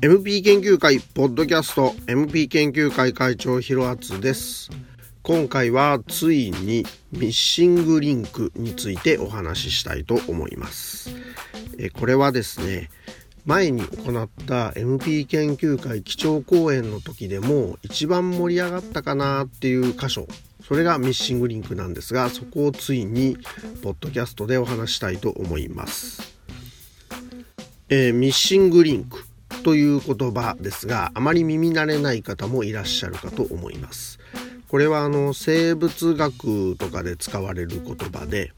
MP 研究会ポッドキャスト MP 研究会会長ひろあつです。今回はついにミッシングリンクについてお話ししたいと思います。これはですね前に行った MP 研究会基調講演の時でも一番盛り上がったかなっていう箇所。それがミッシングリンクなんですがそこをついにポッドキャストでお話したいと思います、えー、ミッシングリンクという言葉ですがあまり耳慣れない方もいらっしゃるかと思います。これはあの生物学とかで使われる言葉で、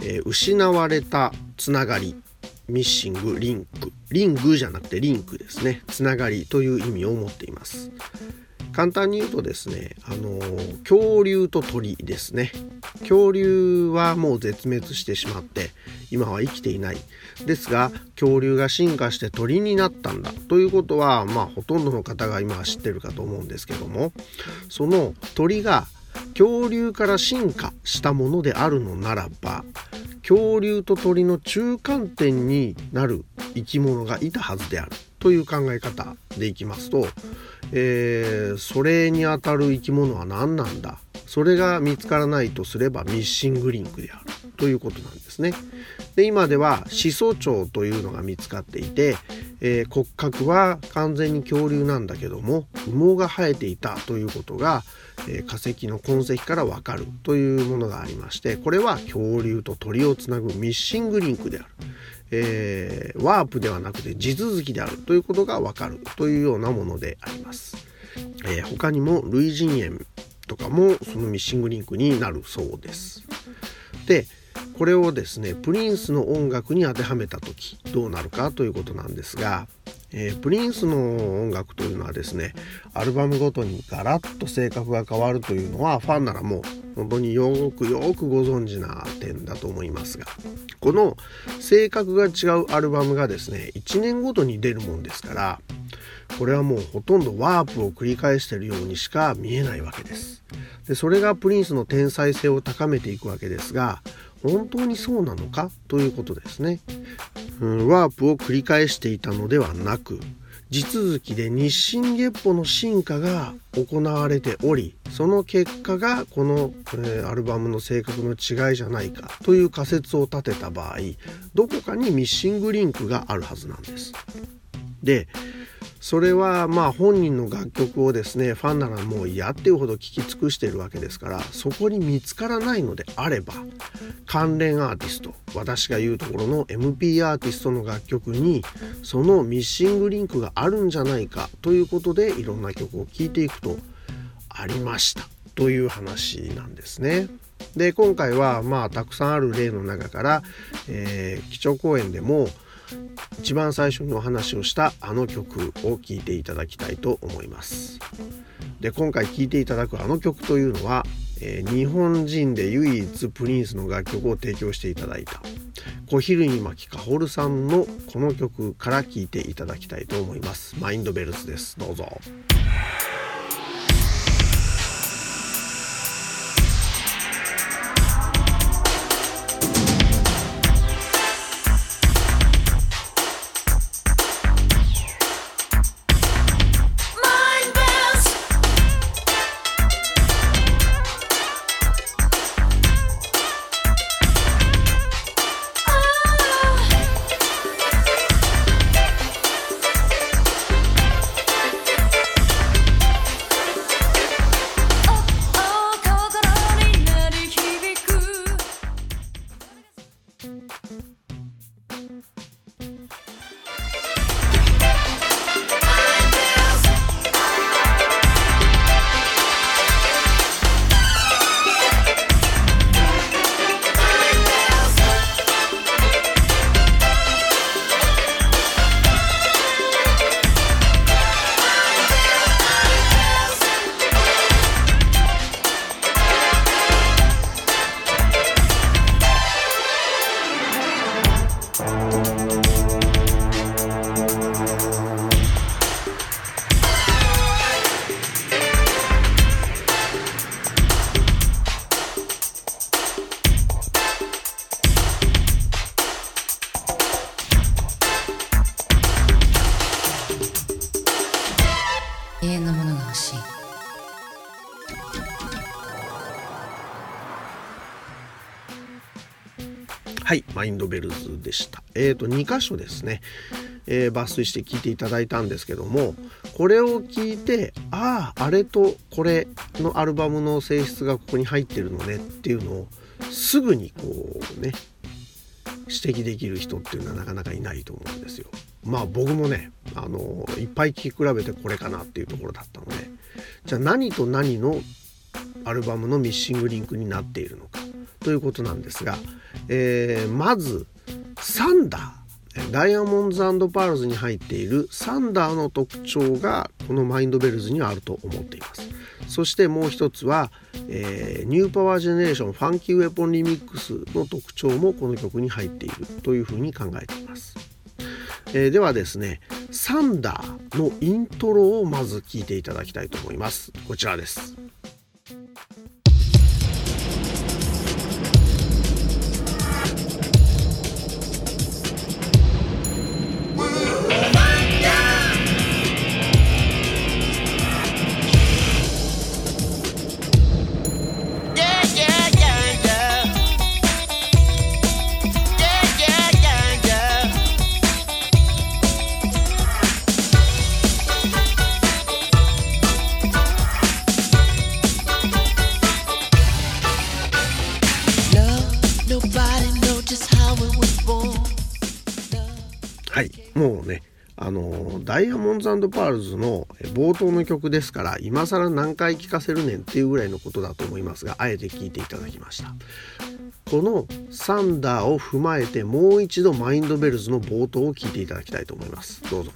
えー、失われたつながりミッシングリンク。リングじゃなくてリンクですね。つながりという意味を持っています。簡単に言うとですねあの恐竜と鳥ですね。恐竜はもう絶滅してしまって今は生きていない。ですが恐竜が進化して鳥になったんだ。ということはまあほとんどの方が今は知ってるかと思うんですけどもその鳥が恐竜から進化したものであるのならば恐竜と鳥の中間点になる生き物がいたはずであるという考え方でいきますと、えー、それにあたる生き物は何なんだ？それが見つからないとすればミッシングリンクであるということなんですね。で今では始祖鳥というのが見つかっていて、えー、骨格は完全に恐竜なんだけども羽毛が生えていたということが、えー、化石の痕跡からわかるというものがありましてこれは恐竜と鳥をつなぐミッシングリンクである。えー、ワープではなくて地続きであるということがわかるというようなものであります。え、他にも類人猿とかもそのミッシングリンクになるそうです。でこれをですねプリンスの音楽に当てはめた時どうなるかということなんですが、えー、プリンスの音楽というのはですねアルバムごとにガラッと性格が変わるというのはファンならもう本当によくよくご存知な点だと思いますがこの性格が違うアルバムがですね1年ごとに出るもんですからこれはもうほとんどワープを繰り返しているようにしか見えないわけです。でそれがプリンスの天才性を高めていくわけですが本当にそうなのかということですね、うん、ワープを繰り返していたのではなく地続きで日進月歩の進化が行われておりその結果がこの、えー、アルバムの性格の違いじゃないかという仮説を立てた場合どこかにミッシングリンクがあるはずなんです。でそれはまあ本人の楽曲をですねファンならもう嫌っていうほど聴き尽くしているわけですからそこに見つからないのであれば関連アーティスト私が言うところの MP アーティストの楽曲にそのミッシングリンクがあるんじゃないかということでいろんな曲を聴いていくとありましたという話なんですね。で今回はまあたくさんある例の中から、えー、基調講演でも一番最初にお話をしたあの曲を聴いていただきたいと思います。で今回聴いていただくあの曲というのは、えー、日本人で唯一プリンスの楽曲を提供していただいた小昼に巻かほるさんのこの曲から聴いていただきたいと思います。マインドベルスです。どうぞ。インドベルズでした。えっ、ー、と、2箇所ですね、えー、抜粋して聞いていただいたんですけども、これを聞いて、ああ、あれとこれのアルバムの性質がここに入ってるのねっていうのを、すぐにこうね、指摘できる人っていうのはなかなかいないと思うんですよ。まあ僕もね、あの、いっぱい聴き比べてこれかなっていうところだったので、じゃあ何と何のアルバムのミッシングリンクになっているのかということなんですが、えー、まずサンダー。ダイヤモンドパールズに入っているサンダーの特徴がこのマインドベルズにはあると思っています。そしてもう一つは、えー、ニューパワージェネレーションファンキーウェポンリミックスの特徴もこの曲に入っているというふうに考えています、えー、ではですねサンダーのイントロをまず聴いていただきたいと思います。こちらです。ダイヤモンドパールズの冒頭の曲ですから今更何回聴かせるねんっていうぐらいのことだと思いますがあえて聴いていただきました。このサンダーを踏まえてもう一度マインドベルズの冒頭を聴いていただきたいと思います。どうぞ。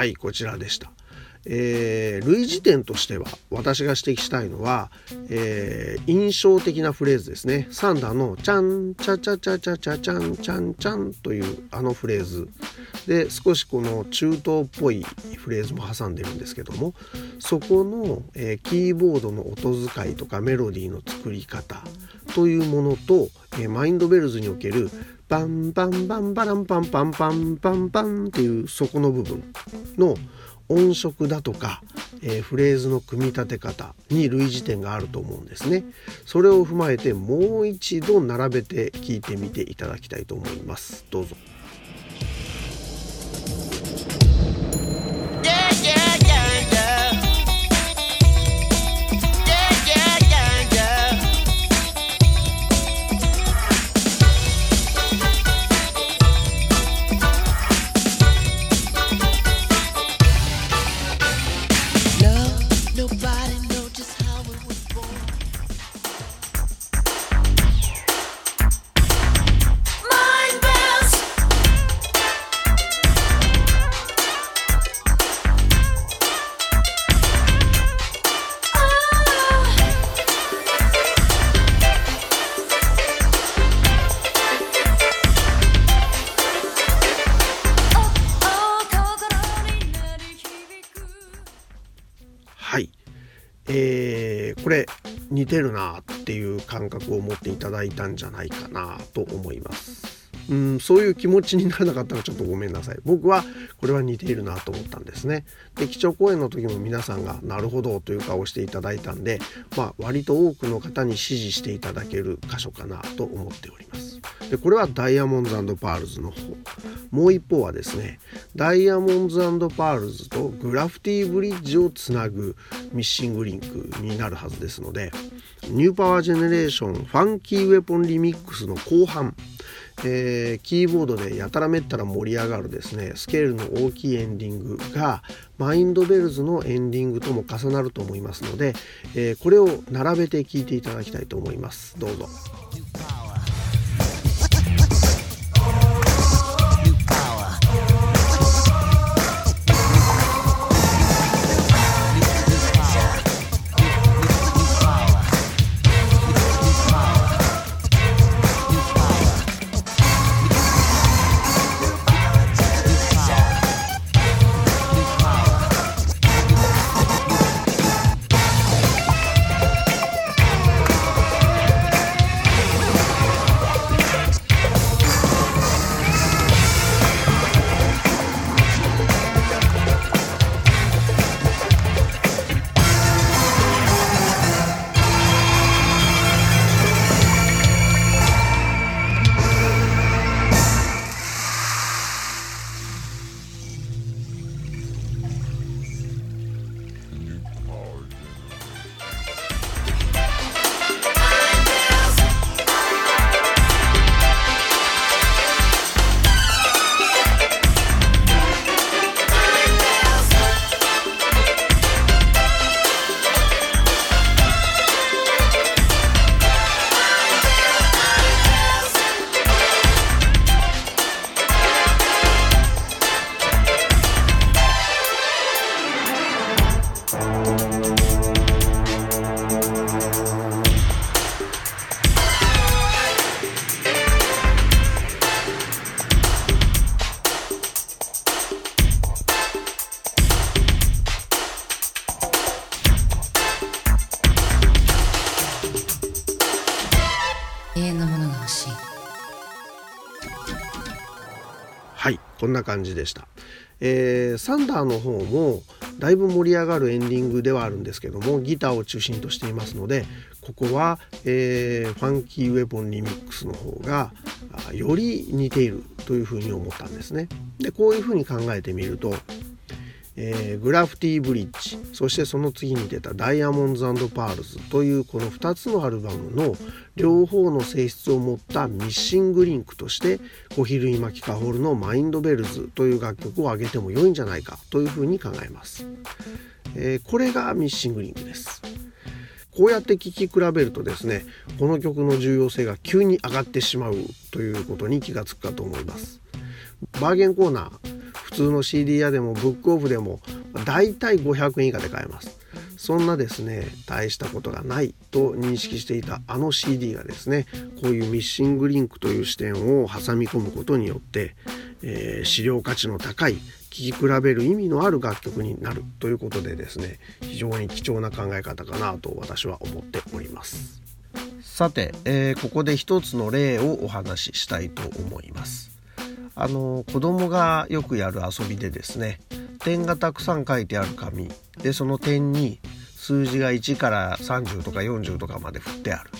はいこちらでした。えー、類似点としては私が指摘したいのは、えー、印象的なフレーズですねサンダーの「チャンチャチャチャチャチャチャンチャンチャン」というあのフレーズで少しこの中東っぽいフレーズも挟んでるんですけどもそこの、えー、キーボードの音遣いとかメロディーの作り方というものと、えマインドベルズにおけるバンバンバンバランパンパンパンパンパンっていうそこの部分の音色だとか、えー、フレーズの組み立て方に類似点があると思うんですね。それを踏まえてもう一度並べて聞いてみていただきたいと思います。どうぞ。これ似てるなっていう感覚を持っていただいたんじゃないかなと思います。うん、そういう気持ちにならなかったらちょっとごめんなさい。僕はこれは似ているなと思ったんですね。で、基調講演の時も皆さんがなるほどという顔をしていただいたんで、まあ割と多くの方に支持していただける箇所かなと思っております。で、これはダイヤモンドパールズの方。もう一方はですね、ダイヤモンドパールズとグラフティブリッジをつなぐミッシングリンクになるはずですので、ニューパワージェネレーションファンキーウェポンリミックスの後半、えー、キーボードでやたらめったら盛り上がるですねスケールの大きいエンディングがマインドベルズのエンディングとも重なると思いますので、えー、これを並べて聴いていただきたいと思いますどうぞ。こんな感じでした。えー、サンダーの方もだいぶ盛り上がるエンディングではあるんですけどもギターを中心としていますのでここは、えー、ファンキーウェポンリミックスの方がより似ているというふうに思ったんですね。でこういうふうに考えてみるとえー、グラフティーブリッジ。そしてその次に出たダイヤモンズパールズというこの2つのアルバムの両方の性質を持ったミッシングリンクとして小比類巻カホルのマインドベルズという楽曲を挙げても良いんじゃないかというふうに考えます、えー、これがミッシングリンクです。こうやって聴き比べるとですねこの曲の重要性が急に上がってしまうということに気がつくかと思います。バーゲンコーナー。普通の CD 屋でもブックオフでもだいたい500円以下で買えます。そんなですね大したことがないと認識していたあの CD がですねこういうミッシングリンクという視点を挟み込むことによって、えー、資料価値の高い聴き比べる意味のある楽曲になるということでですね非常に貴重な考え方かなと私は思っております。さて、えー、ここで一つの例をお話ししたいと思います。あの子供がよくやる遊びでですね点がたくさん書いてある紙。でその点に数字が1から30とか40とかまで振ってある。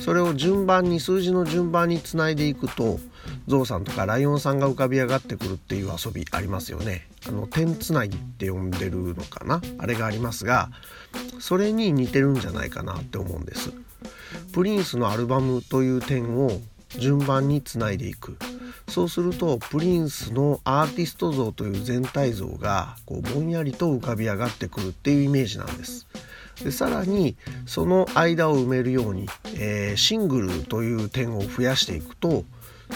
それを順番に数字の順番につないでいくとゾウさんとかライオンさんが浮かび上がってくるっていう遊びありますよね。あの点つなぎって呼んでるのかな？あれがありますがそれに似てるんじゃないかなって思うんです。プリンスのアルバムという点を順番につないでいく。そうするとプリンスのアーティスト像という全体像がこうぼんやりと浮かび上がってくるっていうイメージなんです。でさらにその間を埋めるように、えー、シングルという点を増やしていくと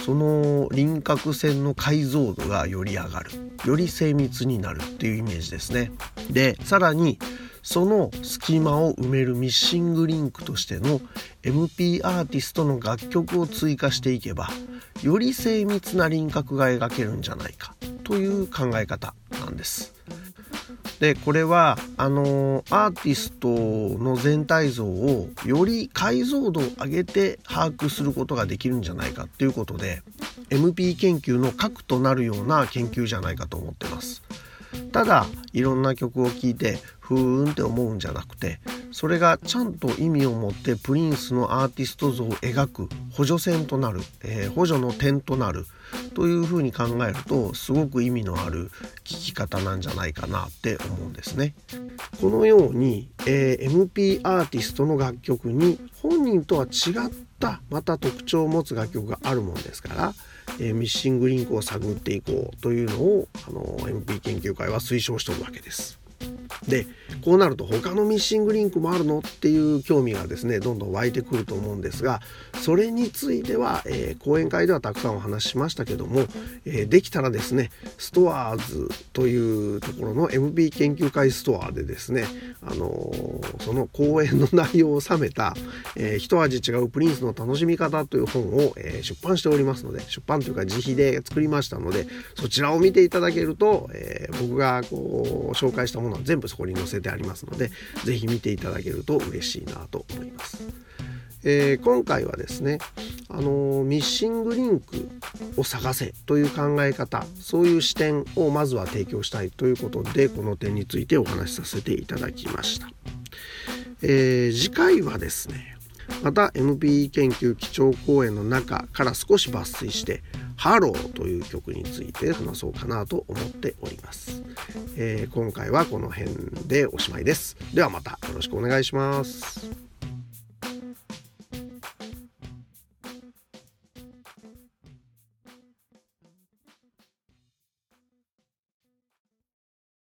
その輪郭線の解像度がより上がるより精密になるっていうイメージですね。でさらにその隙間を埋めるミッシングリンクとしての MP アーティストの楽曲を追加していけばより精密な輪郭が描けるんじゃないかという考え方なんです。でこれはあのアーティストの全体像をより解像度を上げて把握することができるんじゃないかっていうことで MP 研究の核となるような研究じゃないかと思ってます。ただいろんな曲を聴いてふーんって思うんじゃなくてそれがちゃんと意味を持ってプリンスのアーティスト像を描く補助線となる、えー、補助の点となるというふうに考えるとすごく意味のある聴き方なんじゃないかなって思うんですね。このように、えー、MP アーティストの楽曲に本人とは違ったまた特徴を持つ楽曲があるもんですからえ、ミッシングリンクを探っていこうというのをあの MP 研究会は推奨しとるわけです。でこうなると他のミッシングリンクもあるのっていう興味がですねどんどん湧いてくると思うんですがそれについては、えー、講演会ではたくさんお話ししましたけども、えー、できたらですねストアーズというところの MB 研究会ストアでですね、あのー、その講演の内容を収めた、えー、一味違うプリンスの楽しみ方という本を、えー、出版しておりますので出版というか自費で作りましたのでそちらを見ていただけると、えー、僕がこう紹介したものは全部そこに載せてありますので是非見ていただけると嬉しいなと思います。えー、今回はですね、あのー、ミッシングリンクを探せという考え方そういう視点をまずは提供したいということでこの点についてお話しさせていただきました、えー、次回はですねまた MPE 研究基調講演の中から少し抜粋してハローという曲について話そうかなと思っております、えー、今回はこの辺でおしまいです。ではまたよろしくお願いします。